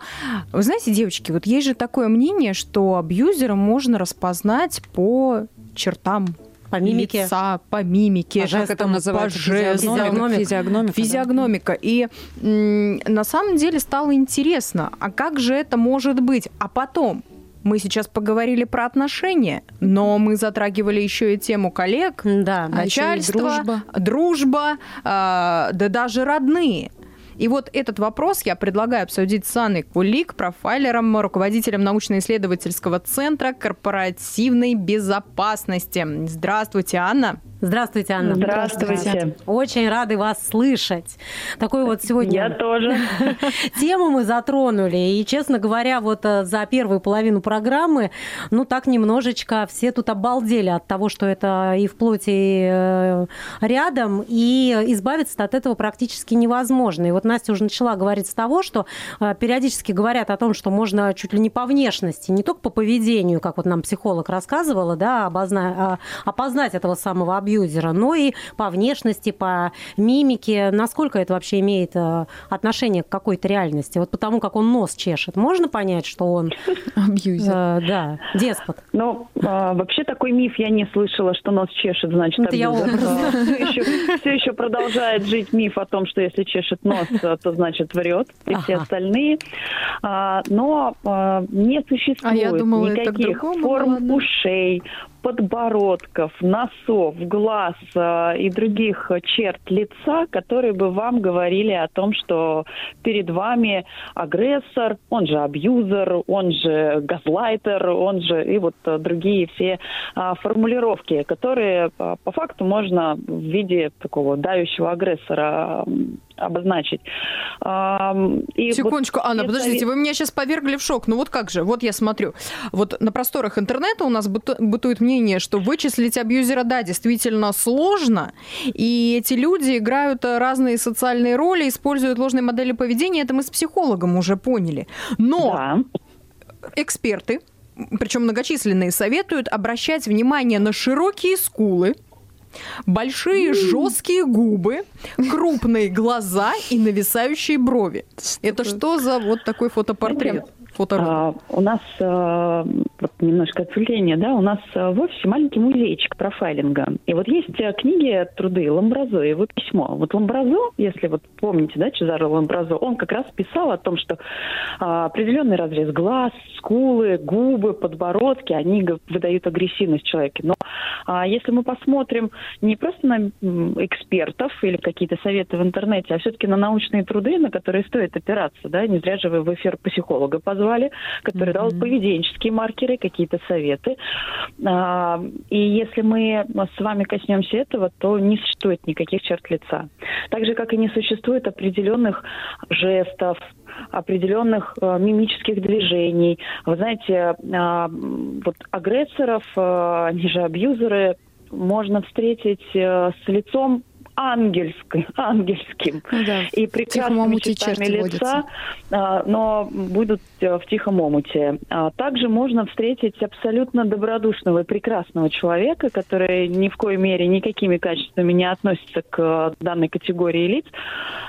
вы знаете, девочки, вот есть же такое мнение, что абьюзера можно распознать по чертам По мимике. лица, по мимике, По Как это называется? по жестам. Физиогномика. Физиогномика. да. Физиогномика. И м, на самом деле стало интересно, а как же это может быть? А потом, мы сейчас поговорили про отношения, но мы затрагивали еще и тему коллег, Да. А начальство, дружба. дружба, а, да даже родные. И вот этот вопрос я предлагаю обсудить с Анной Кулик, профайлером, руководителем научно-исследовательского центра корпоративной безопасности. Здравствуйте, Анна. Здравствуйте, Анна. Здравствуйте. Очень рады вас слышать. Такой вот сегодня... Я тоже. Тему мы затронули, и, честно говоря, вот э, за первую половину программы, ну, так немножечко все тут обалдели от того, что это и в плоти э, рядом, и избавиться от этого практически невозможно. И вот Настя уже начала говорить с того, что э, периодически говорят о том, что можно чуть ли не по внешности, не только по поведению, как вот нам психолог рассказывала, да, обозна- а, опознать этого самого абьюзера, абьюзера, но и по внешности, по мимике. Насколько это вообще имеет э, отношение к какой-то реальности? Вот потому, как он нос чешет, можно понять, что он... Абьюзер. Э, да, деспот. Ну, а, вообще такой миф я не слышала, что нос чешет, значит, Это я абьюзер. А, Все еще, все еще продолжает жить миф о том, что если чешет нос, то значит врет, и все остальные. А, Но а, не существует А я думала, это никаких форм ладно. ушей, подбородков, носов, глаз а, и других черт лица, которые бы вам говорили о том, что перед вами агрессор, он же абьюзер, он же газлайтер, он же и вот а, другие все а, формулировки, которые а, по факту можно в виде такого давящего агрессора обозначить. И вот Секундочку, Анна, все подождите, вы меня сейчас повергли в шок. Ну вот как же, вот я смотрю. Вот на просторах интернета у нас быту- бытует мнение, что вычислить абьюзера, да, действительно сложно. И эти люди играют разные социальные роли, используют ложные модели поведения. Это мы с психологом уже поняли. Но Да. эксперты, причем многочисленные, советуют обращать внимание на широкие скулы, большие жесткие губы, крупные глаза и нависающие брови. Это что за вот такой фотопортрет? Фоторобот. А, у нас э, вот немножко отвлечение, да, у нас э, в офисе маленький музейчик профайлинга. И вот есть э, книги, труды Ламбразо, и его письмо. Вот Ламбразо, если вот помните, да, Чезаро Ламбразо, он как раз писал о том, что а, определенный разрез глаз, скулы, губы, подбородки, они выдают агрессивность человека. Но а, если мы посмотрим не просто на экспертов или какие-то советы в интернете, а все-таки на научные труды, на которые стоит опираться, да, не зря же вы в эфир психолога позвали, который дал поведенческие маркеры, какие-то советы. А, и если мы с вами коснемся этого, то не существует никаких черт лица. Так же, как и не существует определенных жестов, определенных э, мимических движений. Вы знаете, м, вот агрессоров, э, они же абьюзеры, можно встретить э, с лицом ангельским, ангельским Ну да, и прекрасными чертами лица, водятся. а, но будут э, в тихом омуте. А Также можно встретить абсолютно добродушного и прекрасного человека, который ни в коей мере никакими качествами не относится к э, данной категории лиц,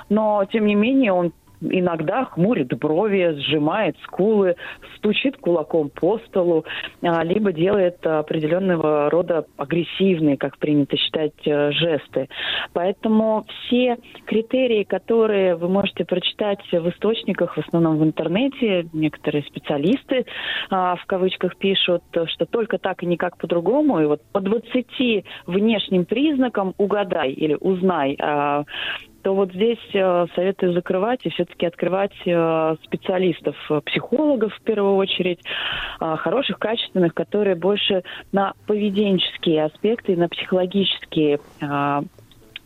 но тем не менее он иногда хмурит брови, сжимает скулы, стучит кулаком по столу, а, либо делает определенного рода агрессивные, как принято считать, э, жесты. Поэтому все критерии, которые вы можете прочитать в источниках, в основном в интернете, некоторые специалисты а, в кавычках пишут, что только так и никак по-другому, и вот по 20 внешним признакам угадай или узнай, а, то вот здесь э, советую закрывать и все-таки открывать э, специалистов, э, психологов в первую очередь, хороших, качественных, которые больше на поведенческие аспекты, на психологические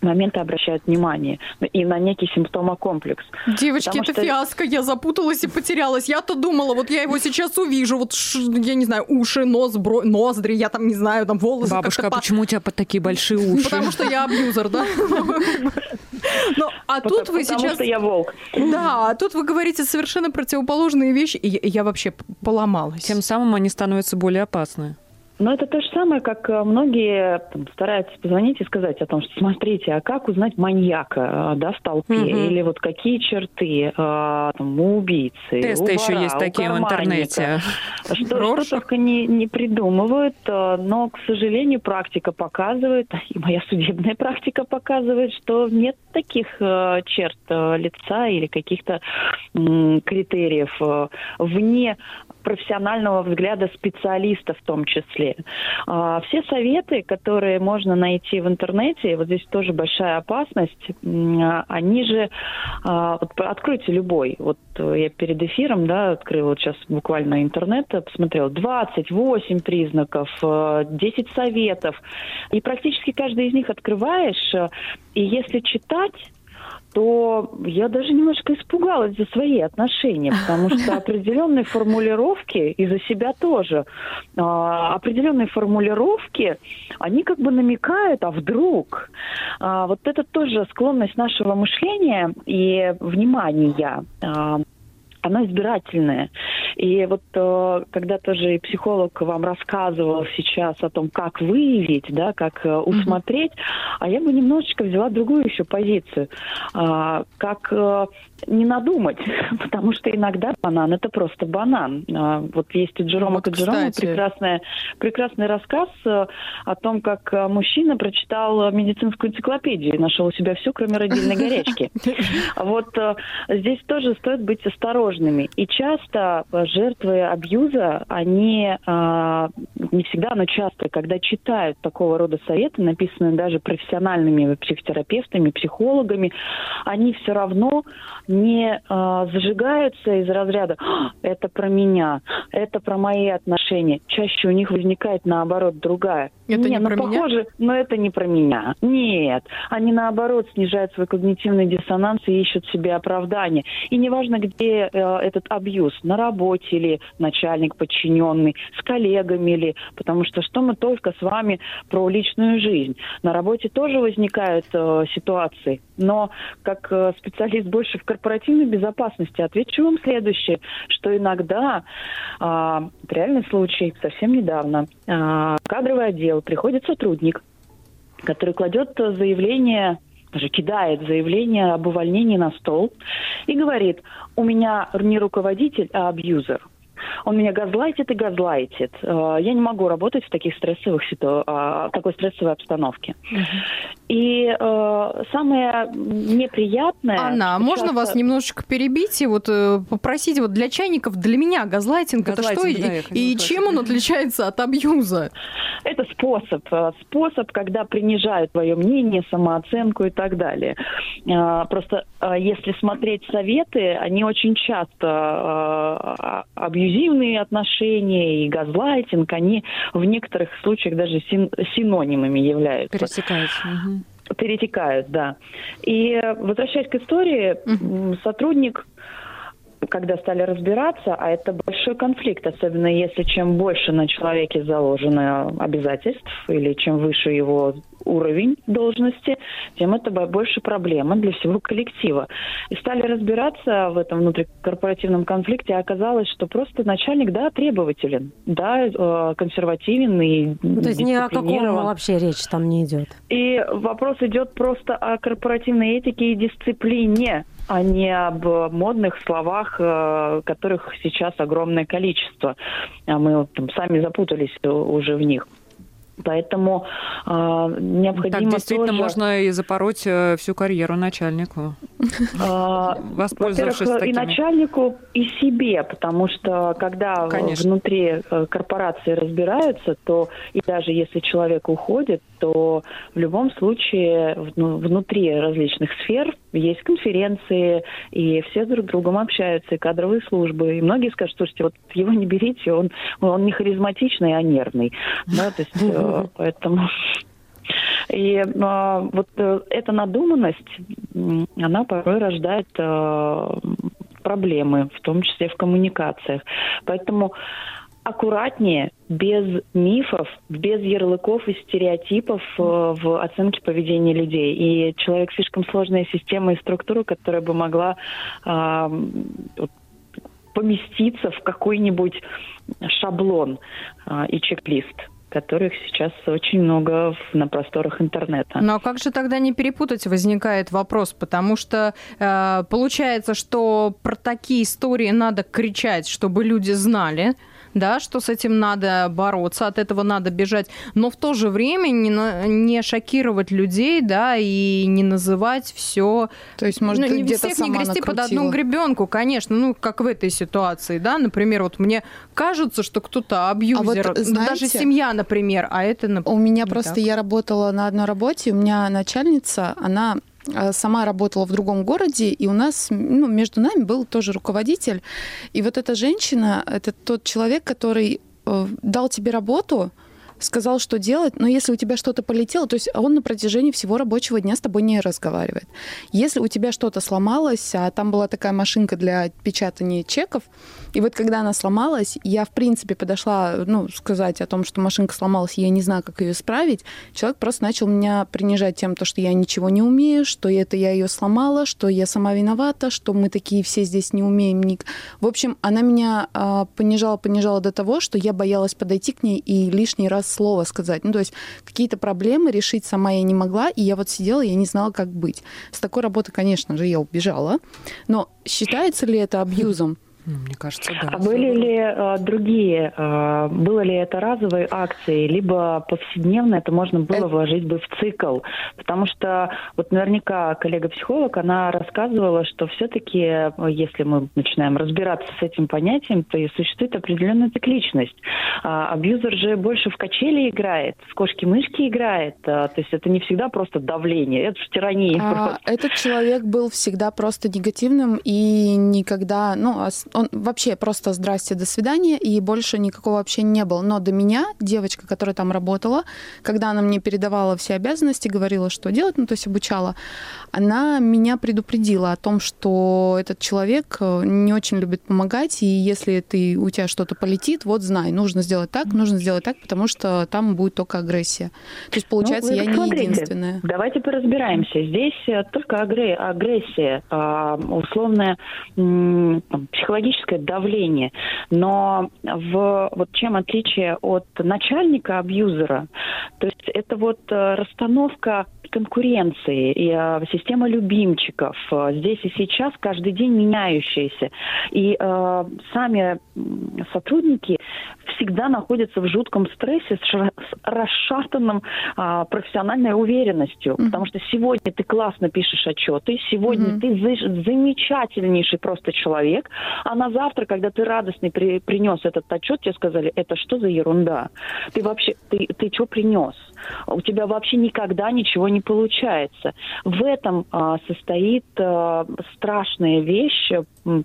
моменты обращают внимание и на некий симптомокомплекс. Девочки, Потому это что- фиаско, я запуталась и потерялась. Я-то думала, вот я его сейчас увижу, вот, ш- я не знаю, уши, нос, бро- ноздри, я там, не знаю, там волосы. Бабушка, а по- почему у тебя под такие большие уши? Потому что я абьюзер, да? Ну, а тут вы Потому сейчас... что я волк. Да, а тут вы говорите совершенно противоположные вещи, и я- я вообще поломалась. Тем самым они становятся более опасны. Но это то же самое, как э, многие там, стараются позвонить и сказать о том, что смотрите, а как узнать маньяка э, да, в толпе? Мгм. Или вот какие черты э, там, у убийцы, Тесты у еще вора, есть у такие в интернете. Что, что только не, не придумывают, э, но, к сожалению, практика показывает, и моя судебная практика показывает, что нет таких э, черт э, лица или каких-то критериев э, вне профессионального взгляда специалиста в том числе. А, Все советы, которые можно найти в интернете, вот здесь тоже большая опасность, они же, а, вот откройте любой, вот э, я перед эфиром, да, открыла вот сейчас буквально интернет, э, посмотрела, 28 признаков, э, 10 советов, и практически каждый из них открываешь, э, и если читать, то я даже немножко испугалась за свои отношения, потому что определенные формулировки, и за себя тоже, а, определенные формулировки, они как бы намекают, а вдруг? А, вот это тоже склонность нашего мышления и внимания. Она избирательная. И вот э, когда тоже и психолог вам рассказывал сейчас о том, как выявить, да, как э, усмотреть, mm-hmm. а я бы немножечко взяла другую еще позицию. А, как э, не надумать, потому что иногда банан это просто банан. А, вот есть у Джерома вот, Каджерома прекрасная, прекрасный рассказ э, о том, как мужчина прочитал медицинскую энциклопедию и нашел у себя все, кроме родильной горячки. Вот здесь тоже стоит быть осторожными. И часто жертвы абьюза, они не всегда, но часто, когда читают такого рода советы, написанные даже профессиональными психотерапевтами, психологами, они все равно не э, зажигаются из разряда «А, «это про меня», «это про мои отношения». Чаще у них возникает, наоборот, другая. Это не, не ну, про похоже, меня? но это не про меня. Нет. Они, наоборот, снижают свой когнитивный диссонанс и ищут себе оправдание. И неважно, где э, этот абьюз, на работе или начальник подчиненный, с коллегами ли, потому что что мы только с вами про личную жизнь. На работе тоже возникают э, ситуации, но как э, специалист больше в корпоративной безопасности отвечу вам следующее, что иногда, э, реальный случай, совсем недавно, э, кадровый отдел приходит сотрудник, который кладет заявление даже кидает заявление об увольнении на стол и говорит, у меня не руководитель, а абьюзер. Он меня газлайтит и газлайтит. Э, я не могу работать в таких стрессовых ситу... А, такой стрессовой обстановке. И э, самое неприятное... Анна, а можно часто... вас немножечко перебить и вот э, попросить вот для чайников, для меня газлайтинг, газлайтинг это что да, и, и чем он отличается от абьюза? Это способ. Э, способ, когда принижают твое мнение, самооценку и так далее. Э, просто если смотреть советы, они очень часто абьюзируют абьюзивные отношения и газлайтинг, они в некоторых случаях даже син синонимами являются. Пересекаются. Угу. Перетекают, да. И возвращаясь к истории, угу. сотрудник когда стали разбираться, а это большой конфликт, особенно если чем больше на человеке заложено обязательств или чем выше его уровень должности, тем это больше проблема для всего коллектива. И стали разбираться в этом внутрикорпоративном конфликте, а оказалось, что просто начальник, да, требователен, да, э, консервативен и То есть ни о каком вообще речь там не идет. И вопрос идет просто о корпоративной этике и дисциплине, а не об модных словах, э, которых сейчас огромное количество. А мы там сами запутались уже в них. Поэтому э, необходимо Так действительно тоже... можно и запороть э, всю карьеру начальнику, а, воспользовавшись такими... и начальнику, и себе, потому что когда Конечно. внутри э, корпорации разбираются, то и даже если человек уходит, то в любом случае ну, внутри различных сфер есть конференции, и все друг с другом общаются, и кадровые службы. И многие скажут, слушайте, вот его не берите, он, он не харизматичный, а нервный. Да, то есть, э, поэтому... И э, вот эта надуманность, она порой рождает э, проблемы, в том числе в коммуникациях. Поэтому аккуратнее, без мифов, без ярлыков и стереотипов э, в оценке поведения людей. И человек слишком сложная система и структура, которая бы могла э, поместиться в какой-нибудь шаблон э, и чек-лист которых сейчас очень много на просторах интернета. А как же тогда не перепутать, возникает вопрос, потому что э, получается, что про такие истории надо кричать, чтобы люди знали, да, что с этим надо бороться, от этого надо бежать, но в то же время не, не шокировать людей, да, и не называть все. То есть, может, ну, не где-то всех сама не грести накрутила. под одну гребенку, конечно, ну, как в этой ситуации, да, например, вот мне кажется, что кто-то абьюзер, а вот, знаете, даже семья, например, а это, например, У меня просто, так. я работала на одной работе, у меня начальница, она сама работала в другом городе, и у нас, ну, между нами был тоже руководитель. И вот эта женщина, это тот человек, который э, дал тебе работу, сказал, что делать, но если у тебя что-то полетело, то есть он на протяжении всего рабочего дня с тобой не разговаривает. Если у тебя что-то сломалось, а там была такая машинка для печатания чеков, и вот когда она сломалась, я, в принципе, подошла, ну, сказать о том, что машинка сломалась, я не знаю, как ее исправить, человек просто начал меня принижать тем, то, что я ничего не умею, что это я ее сломала, что я сама виновата, что мы такие все здесь не умеем. В общем, она меня а, понижала, понижала до того, что я боялась подойти к ней и лишний раз слово сказать. Ну, то есть какие-то проблемы решить сама я не могла, и я вот сидела, я не знала, как быть. С такой работы, конечно же, я убежала. Но считается ли это абьюзом? Ну, мне кажется, да. А были ли э, другие, э, было ли это разовые акции, либо повседневно это можно было это... вложить бы в цикл? Потому что вот наверняка коллега-психолог, она рассказывала, что все-таки, если мы начинаем разбираться с этим понятием, то и существует определенная цикличность. А, абьюзер же больше в качели играет, в кошки-мышки играет, а, то есть это не всегда просто давление, это же тирания. А, этот человек был всегда просто негативным и никогда, ну, он вообще просто здрасте, до свидания, и больше никакого общения не было. Но до меня девочка, которая там работала, когда она мне передавала все обязанности, говорила, что делать, ну, то есть обучала, она меня предупредила о том, что этот человек э, не очень любит помогать, и если ты, у тебя что-то полетит, вот знай, нужно сделать так, нужно сделать так, потому что там будет только агрессия. То есть, получается, ну, я не единственная. Давайте поразбираемся. Здесь э, только агрессия, а, условная психологическое давление. Но в, вот чем отличие от начальника абьюзера, то есть это вот э, расстановка конкуренции, и система любимчиков, э, здесь и сейчас каждый день меняющаяся. И э, сами сотрудники всегда находятся в жутком стрессе с расшатанным э, профессиональной уверенностью, mm-hmm. потому что сегодня ты классно пишешь отчеты, сегодня mm-hmm. ты за- замечательнейший просто человек, а на завтра, когда ты радостный при- принес этот отчет, тебе сказали, это что за ерунда? Ты вообще, ты, ты что принес? У тебя вообще никогда ничего не получается. В этом а, состоит а, страшная вещь,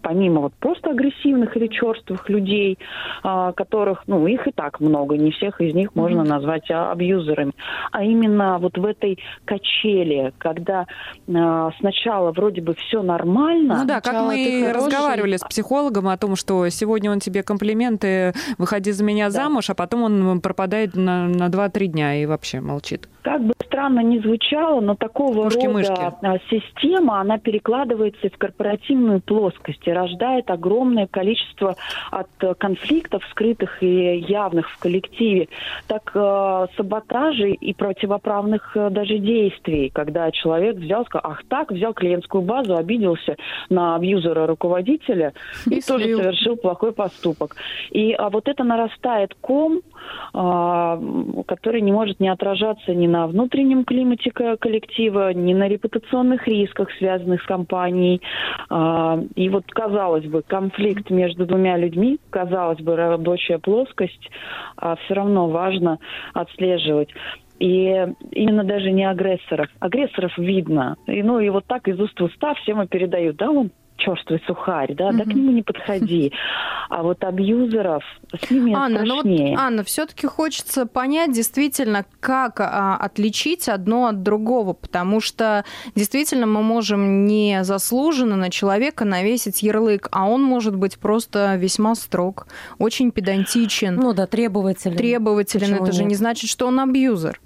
помимо вот просто агрессивных или черствых людей, а, которых, ну, их и так много, не всех из них можно назвать а, абьюзерами, а именно вот в этой качели, когда а, сначала вроде бы все нормально. Ну да, как мы разговаривали с психологом о том, что сегодня он тебе комплименты, выходи за меня да. замуж, а потом он пропадает на, на 2-3 дня и вообще молчит. Как бы странно ни звучало, но такого Мушки-мышки. рода система, она перекладывается в корпоративную плоскость и рождает огромное количество от конфликтов, скрытых и явных в коллективе, так э, саботажей и противоправных э, даже действий, когда человек взял, сказал, ах так, взял клиентскую базу, обиделся на абьюзера руководителя и, и тоже совершил плохой поступок. И а вот это нарастает ком, а, который не может не отражаться ни на внутреннем климате коллектива, ни на репутационных рисках, связанных с компанией. А, и вот, казалось бы, конфликт между двумя людьми, казалось бы, рабочая плоскость, а все равно важно отслеживать. И именно даже не агрессоров. Агрессоров видно. И, ну, и вот так из уст в уста всем и передают. Да, он черствый сухарь, да, угу. да к нему не подходи. А вот абьюзеров с ними Анна, страшнее. Ну вот, Анна, все-таки хочется понять действительно, как а, отличить одно от другого, потому что действительно мы можем незаслуженно на человека навесить ярлык, а он может быть просто весьма строг, очень педантичен. Ну да, требователен. Требователен. Почему Это нет? же не значит, что он абьюзер.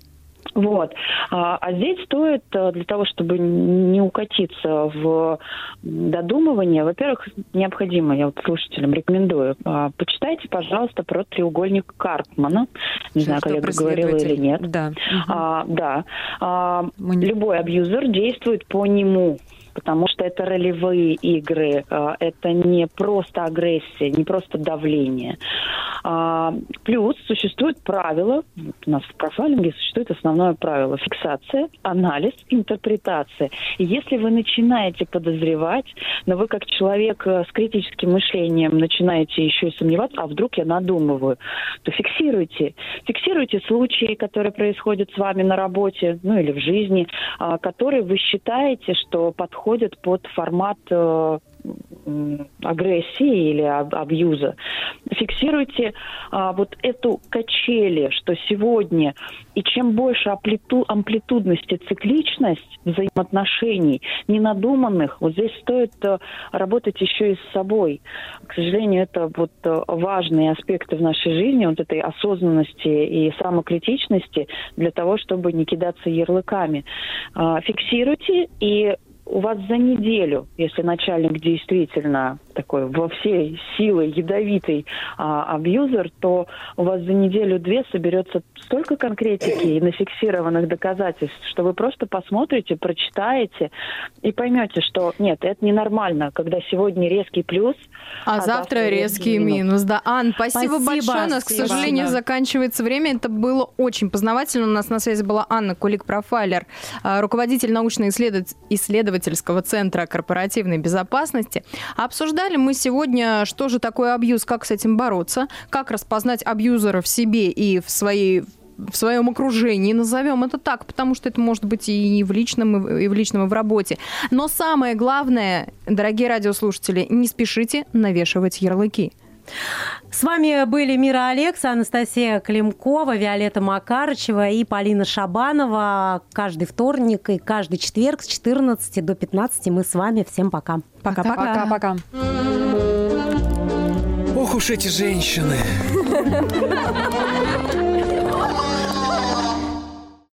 Вот. А, а здесь стоит э, для того, чтобы не укатиться в додумывание, во-первых, необходимо, я вот слушателям рекомендую, а, почитайте, пожалуйста, про треугольник Карпмана. Не знаю, коллега говорила или нет. Да. А, да. А, Мы... Любой абьюзер действует по нему потому что это ролевые игры, а, это не просто агрессия, не просто давление. А, плюс существует правило, у нас в профайлинге существует основное правило – фиксация, анализ, интерпретация. И если вы начинаете подозревать, но вы как человек э, с критическим мышлением начинаете еще и сомневаться, а вдруг я надумываю, то фиксируйте. Фиксируйте случаи, которые происходят с вами на работе, ну или в жизни, а, которые вы считаете, что подходят подходят под формат э, агрессии или абьюза. Фиксируйте а, вот эту качели, что сегодня, и чем больше амплиту, амплитудность и цикличность взаимоотношений, ненадуманных, вот здесь стоит а, работать еще и с собой. К сожалению, это вот а, важные аспекты в нашей жизни, вот этой осознанности и самокритичности для того, чтобы не кидаться ярлыками. А, фиксируйте и у вас за неделю, если начальник действительно такой во всей силы ядовитый а, абьюзер, то у вас за неделю-две соберется столько конкретики и нафиксированных доказательств, что вы просто посмотрите, прочитаете и поймете, что нет, это ненормально, когда сегодня резкий плюс, а, а завтра, завтра резкий минус. минус. Да, Ан, спасибо, спасибо большое. У нас, спасибо. к сожалению, заканчивается время. Это было очень познавательно. У нас на связи была Анна Кулик-Профайлер, а, руководитель научно-исследовательского центра корпоративной безопасности. Обсуждали мы сегодня, что же такое абьюз, как с этим бороться, как распознать абьюзера в себе и в своей в своем окружении, назовем это так, потому что это может быть и в личном, и в личном, и в работе. Но самое главное, дорогие радиослушатели, не спешите навешивать ярлыки. С вами были Мира Алекс, Анастасия Климкова, Виолетта Макарычева и Полина Шабанова. Каждый вторник и каждый четверг с 14 до 15 мы с вами. Всем пока. Пока-пока. Пока-пока. Ох уж эти женщины.